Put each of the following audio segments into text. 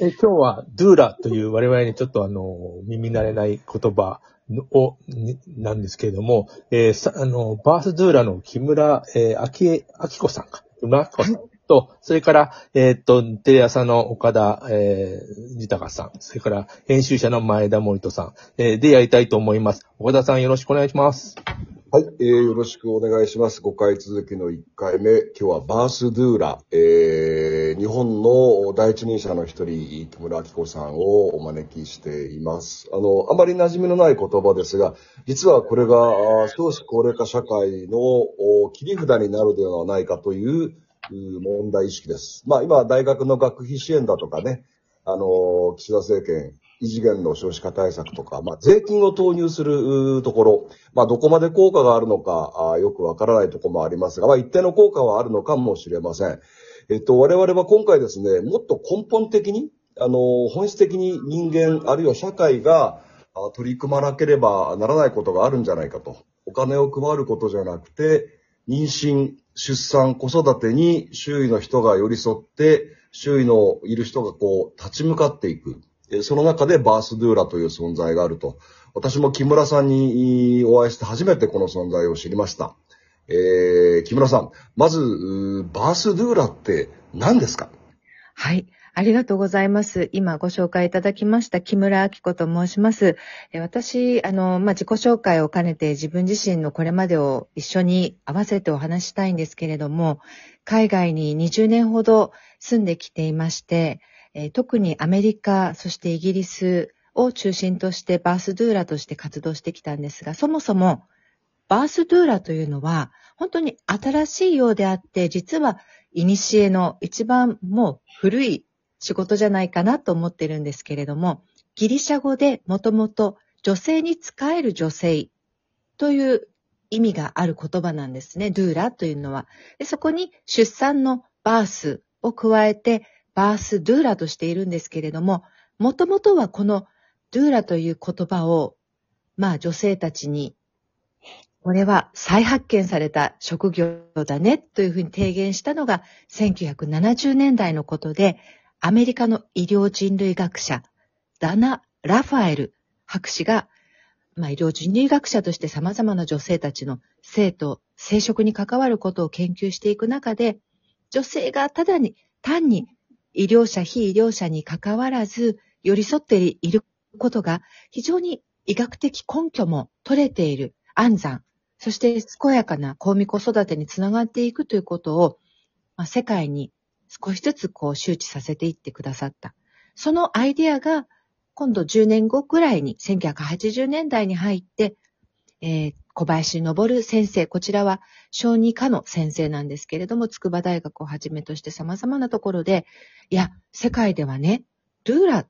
え今日はドゥーラという我々にちょっとあの、耳慣れない言葉を、になんですけれども、えーさあの、バースドゥーラの木村、えー、あきえ、あきこさんか。木村あきこさんと、それから、えーっと、テレ朝の岡田、えー、豊さん、それから編集者の前田森人さん、えーでやりたいと思います。岡田さんよろしくお願いします。はい、えー、よろしくお願いします。5回続きの1回目。今日はバースドゥーラ、えー、日本の第一人者の一人、木村明子さんをお招きしています。あの、あまり馴染みのない言葉ですが、実はこれが、少子高齢化社会の切り札になるではないかという問題意識です。まあ今、大学の学費支援だとかね、あの、岸田政権、異次元の少子化対策とか、まあ、税金を投入するところ、まあ、どこまで効果があるのか、あよくわからないところもありますが、まあ、一定の効果はあるのかもしれません。えっと、我々は今回ですね、もっと根本的に、あの、本質的に人間、あるいは社会が取り組まなければならないことがあるんじゃないかと。お金を配ることじゃなくて、妊娠、出産、子育てに周囲の人が寄り添って、周囲のいる人がこう、立ち向かっていく。その中でバースドゥーラという存在があると。私も木村さんにお会いして初めてこの存在を知りました。えー、木村さん、まず、バースドゥーラって何ですか？はい。ありがとうございます。今ご紹介いただきました木村明子と申します。私、あの、まあ、自己紹介を兼ねて自分自身のこれまでを一緒に合わせてお話したいんですけれども、海外に20年ほど住んできていまして、え特にアメリカ、そしてイギリスを中心としてバースドゥーラとして活動してきたんですが、そもそもバースドゥーラというのは本当に新しいようであって、実は古の一番もう古い仕事じゃないかなと思ってるんですけれども、ギリシャ語でもともと女性に仕える女性という意味がある言葉なんですね。ドゥーラというのは。でそこに出産のバースを加えて、バースドゥーラとしているんですけれども、もともとはこのドゥーラという言葉を、まあ女性たちに、これは再発見された職業だねというふうに提言したのが1970年代のことで、アメリカの医療人類学者、ダナ・ラファエル博士が、まあ、医療人類学者として様々な女性たちの性と生殖に関わることを研究していく中で、女性がただに、単に医療者、非医療者に関わらず寄り添っていることが非常に医学的根拠も取れている安産、そして健やかな公民子育てにつながっていくということを、まあ、世界に少しずつこう周知させていってくださった。そのアイデアが今度10年後ぐらいに1980年代に入って、えー小林昇先生、こちらは小児科の先生なんですけれども、筑波大学をはじめとして様々なところで、いや、世界ではね、ルーラっ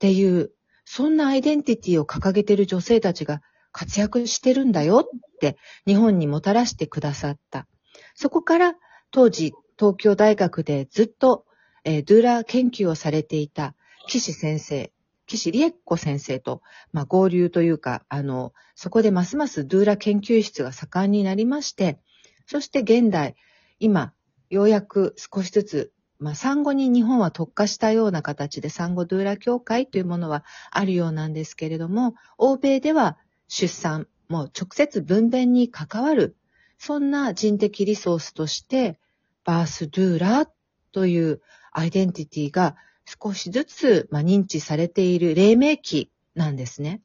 ていう、そんなアイデンティティを掲げてる女性たちが活躍してるんだよって日本にもたらしてくださった。そこから当時東京大学でずっと、えードゥーラ研究をされていた岸先生、岸理恵子先生と、まあ、合流というか、あの、そこでますますドゥーラ研究室が盛んになりまして、そして現代、今、ようやく少しずつ、まあ、産後に日本は特化したような形で産後ドゥーラ協会というものはあるようなんですけれども、欧米では出産、もう直接分娩に関わる、そんな人的リソースとして、バースドゥーラというアイデンティティが少しずつ、まあ、認知されている黎明期なんですね。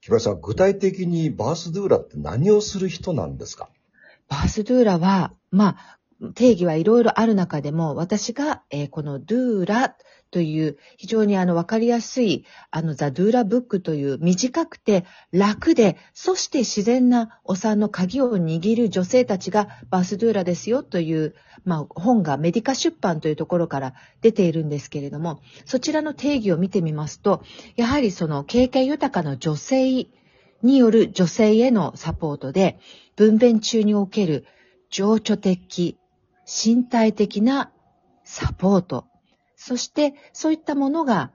木村さん、具体的にバースドゥーラって何をする人なんですか？バースドゥーラは、まあ、定義はいろいろある中でも、私が、えーこのドゥーラという非常にあの分かりやすい、あのザ・ドゥーラブックという短くて楽で、そして自然なお産の鍵を握る女性たちがバースドゥーラですよという、まあ本がメディカ出版というところから出ているんですけれども、そちらの定義を見てみますと、やはりその経験豊かな女性による女性へのサポートで、分娩中における情緒的、身体的なサポート、そしてそういったものが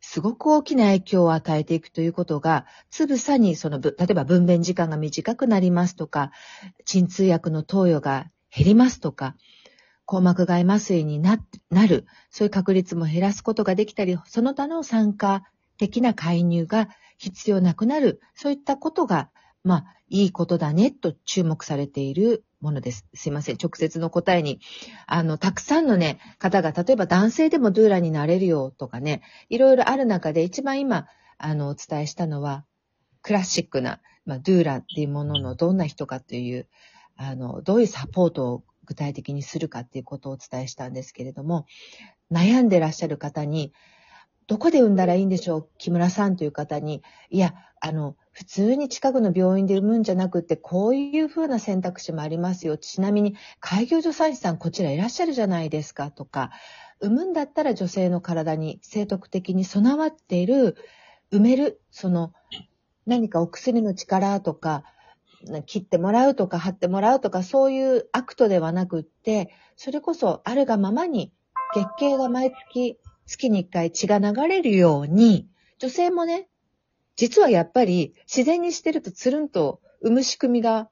すごく大きな影響を与えていくということが、つぶさにその、例えば分娩時間が短くなりますとか、鎮痛薬の投与が減りますとか、硬膜外麻酔にな、なる、そういう確率も減らすことができたり、その他の酸化的な介入が必要なくなる、そういったことが、まあ、いいことだね、と注目されているものです。すいません。直接の答えに。あの、たくさんのね、方が、例えば男性でもドゥーラになれるよとかね、いろいろある中で一番今、あの、お伝えしたのは、クラシックな、まあ、ドゥーラっていうもののどんな人かという、あの、どういうサポートを具体的にするかっていうことをお伝えしたんですけれども、悩んでらっしゃる方に、どこで産んだらいいんでしょう？木村さんという方に、いや、あの、普通に近くの病院で産むんじゃなくって、こういうふうな選択肢もありますよ。ちなみに、開業助産師さんこちらいらっしゃるじゃないですか。とか、産むんだったら女性の体に生徳的に備わっている、産める、その、何かお薬の力とか、切ってもらうとか貼ってもらうとか、そういうアクトではなくって、それこそあるがままに月経が毎月月に一回血が流れるように、女性もね、実はやっぱり自然にしてるとつるんと産む仕組みが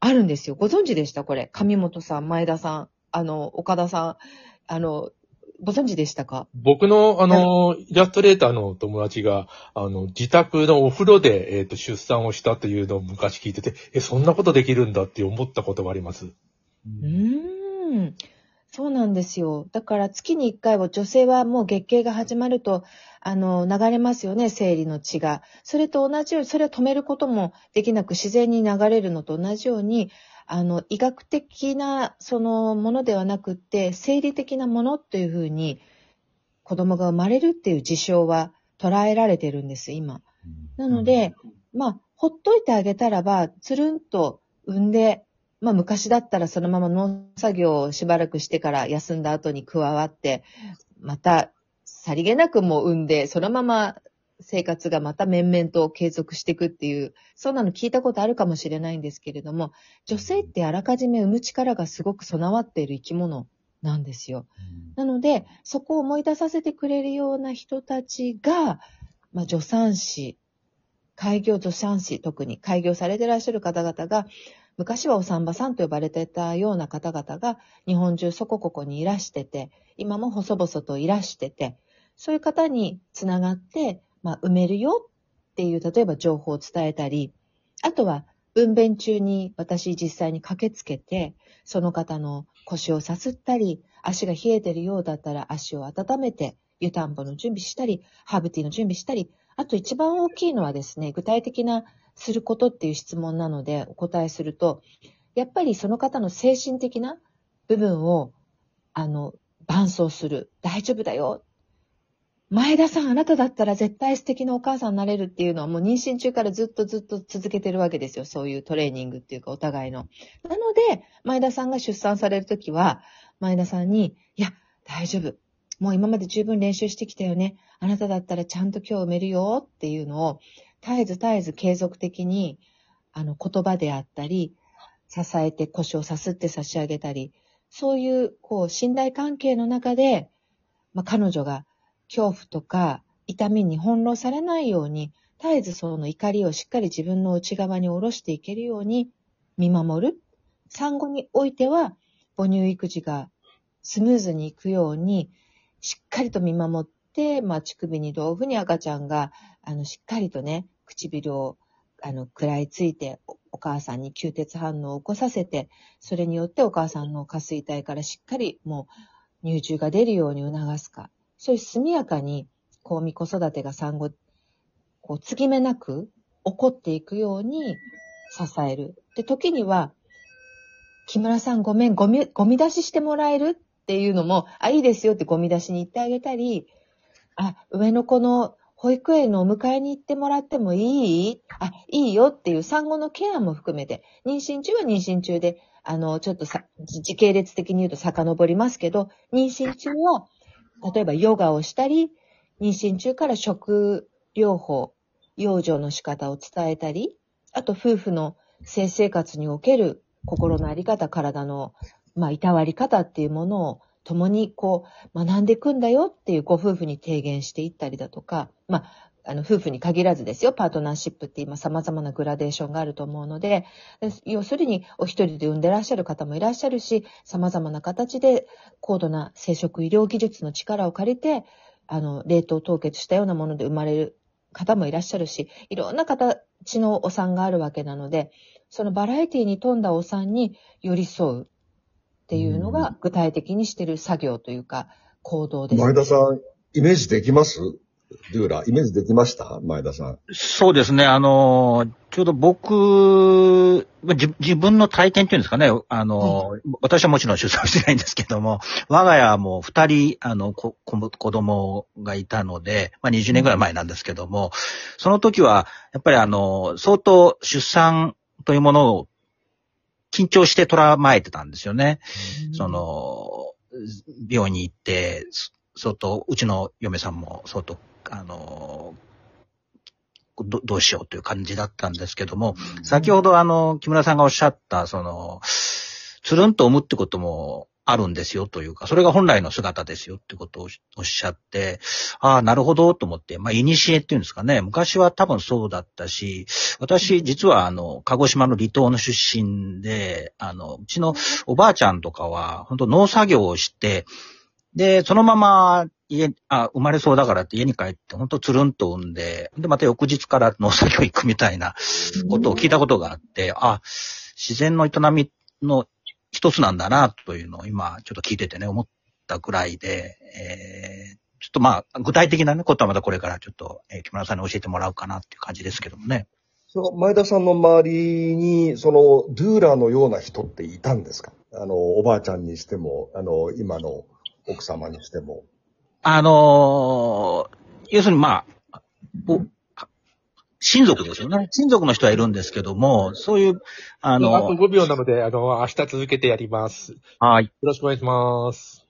あるんですよ。ご存知でした？これ。上本さん、前田さん、あの、岡田さん、あの、ご存知でしたか？僕の、あの、イラストレーターの友達が、あの、自宅のお風呂で、えっ、ー、と、出産をしたというのを昔聞いてて、え、そんなことできるんだって思ったことがあります。うーん。そうなんですよ。だから月に1回は女性はもう月経が始まると、あの、流れますよね、生理の血が。それと同じように、それを止めることもできなく自然に流れるのと同じように、あの、医学的なそのものではなくって、生理的なものというふうに子供が生まれるっていう事象は捉えられてるんです、今。なので、まあ、ほっといてあげたらば、つるんと産んで、まあ昔だったらそのまま農作業をしばらくしてから休んだ後に加わって、またさりげなくも産んで、そのまま生活がまた面々と継続していくっていう、そんなの聞いたことあるかもしれないんですけれども、女性ってあらかじめ産む力がすごく備わっている生き物なんですよ。なので、そこを思い出させてくれるような人たちが、まあ、助産師、開業助産師、特に開業されていらっしゃる方々が、昔はお産婆さんと呼ばれてたような方々が日本中そこここにいらしてて、今も細々といらしてて、そういう方につながって、まあ、埋めるよっていう、例えば情報を伝えたり、あとは、分娩中に私実際に駆けつけて、その方の腰をさすったり、足が冷えてるようだったら足を温めて、湯たんぽの準備したり、ハーブティーの準備したり、あと一番大きいのはですね、具体的なすることっていう質問なのでお答えすると、やっぱりその方の精神的な部分を、あの、伴走する。大丈夫だよ。前田さん、あなただったら絶対素敵なお母さんになれるっていうのはもう妊娠中からずっとずっと続けてるわけですよ。そういうトレーニングっていうかお互いの。なので、前田さんが出産されるときは、前田さんに、いや、大丈夫。もう今まで十分練習してきたよね。あなただったらちゃんと今日埋めるよっていうのを、絶えず絶えず継続的に、あの、言葉であったり、支えて腰をさすって差し上げたり、そういう、こう、信頼関係の中で、まあ、彼女が恐怖とか痛みに翻弄されないように、絶えずその怒りをしっかり自分の内側に下ろしていけるように見守る。産後においては、母乳育児がスムーズにいくように、しっかりと見守って、まあ、乳首にどういうふうに赤ちゃんが、あの、しっかりとね、唇を、あの、食らいついてお、母さんに吸鉄反応を起こさせて、それによってお母さんの下水体からしっかりもう乳汁が出るように促すか。そういう速やかに、こう、子育てが産後、こう、継ぎ目なく起こっていくように支える。で、時には、木村さんごめん、ゴミ、ゴミ出ししてもらえる？っていうのも、あ、いいですよってゴミ出しに行ってあげたり、あ、上の子の保育園のお迎えに行ってもらってもいい？あ、いいよっていう産後のケアも含めて、妊娠中は妊娠中で、あの、ちょっとさ、時系列的に言うと遡りますけど、妊娠中は、例えばヨガをしたり、妊娠中から食療法、養生の仕方を伝えたり、あと夫婦の性生活における心のあり方、体の、まあ、いたわり方っていうものを共にこう学んでいくんだよっていうご夫婦に提言していったりだとか、まあ、あの、夫婦に限らずですよ、パートナーシップって今様々なグラデーションがあると思うので、要するにお一人で産んでらっしゃる方もいらっしゃるし、様々な形で高度な生殖医療技術の力を借りて、あの、冷凍凍結したようなもので生まれる方もいらっしゃるし、いろんな形のお産があるわけなので、そのバラエティに富んだお産に寄り添う。っていうのが具体的にしてる作業というか、行動です。前田さん、イメージできます？ドゥーラ、イメージできました？前田さん。そうですね。あの、ちょうど僕、自自分の体験っていうんですかね。あの、私はもちろん出産してないんですけども、我が家も二人、あの、子子供がいたので、まあ20年ぐらい前なんですけども、その時は、やっぱりあの、相当出産というものを緊張して捉まえてたんですよね。その、病院に行って、相当、うちの嫁さんも相当あの、どどうしようという感じだったんですけども、先ほどあの、木村さんがおっしゃった、その、つるんと産むってこともあるんですよというか、それが本来の姿ですよってことをおっしゃって、ああ、なるほどと思って、まあ、イニシエっていうんですかね、昔は多分そうだったし、私実はあの、鹿児島の離島の出身で、あの、うちのおばあちゃんとかは、本当農作業をして、で、そのまま家、あ、生まれそうだからって家に帰って、ほんとつるんと産んで、で、また翌日から農作業行くみたいなことを聞いたことがあって、あ、自然の営みの一つなんだな、というのを今、ちょっと聞いててね、思ったくらいで、えー、ちょっとまあ、具体的なね、ことはまたこれからちょっと、えー、木村さんに教えてもらうかなっていう感じですけどもね。その前田さんの周りに、その、ドゥーラーのような人っていたんですか？あの、おばあちゃんにしても、あの、今の奥様にしても。あのー、要するにまあ、親族ですよね。親族の人はいるんですけども、そういう、あの、あと5秒なので、あの、明日続けてやります。はい。よろしくお願いします。